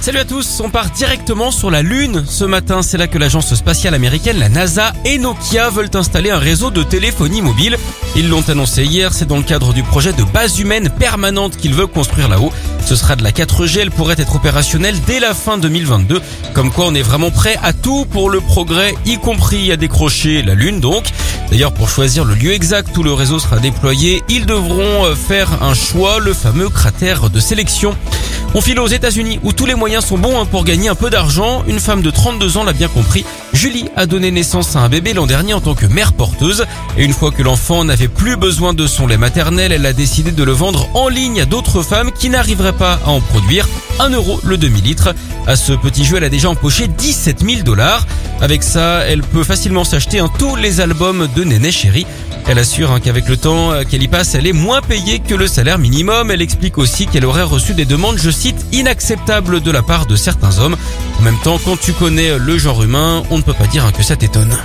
Salut à tous, on part directement sur la Lune. Ce matin, c'est là que l'agence spatiale américaine, la NASA et Nokia veulent installer un réseau de téléphonie mobile. Ils l'ont annoncé hier, c'est dans le cadre du projet de base humaine permanente qu'ils veulent construire là-haut. Ce sera de la 4G, elle pourrait être opérationnelle dès la fin 2022. Comme quoi on est vraiment prêt à tout pour le progrès, y compris à décrocher la Lune donc. D'ailleurs, pour choisir le lieu exact où le réseau sera déployé, ils devront euh, faire un choix, le fameux cratère de sélection. On file aux États-Unis où tous les moyens sont bons hein, pour gagner un peu d'argent. Une femme de 32 ans l'a bien compris. Julie a donné naissance à un bébé l'an dernier en tant que mère porteuse. Et une fois que l'enfant n'avait plus besoin de son lait maternel, elle a décidé de le vendre en ligne à d'autres femmes qui n'arriveraient pas à en produire. 1 euro le demi-litre. À ce petit jeu, elle a déjà empoché 17 000 dollars. Avec ça, elle peut facilement s'acheter un tous les albums de Néné Chéri. Elle assure hein, qu'avec le temps euh, qu'elle y passe, elle est moins payée que le salaire minimum. Elle explique aussi qu'elle aurait reçu des demandes, je cite, inacceptables de la part de certains hommes. En même temps, quand tu connais le genre humain, on ne peut pas dire hein, que ça t'étonne.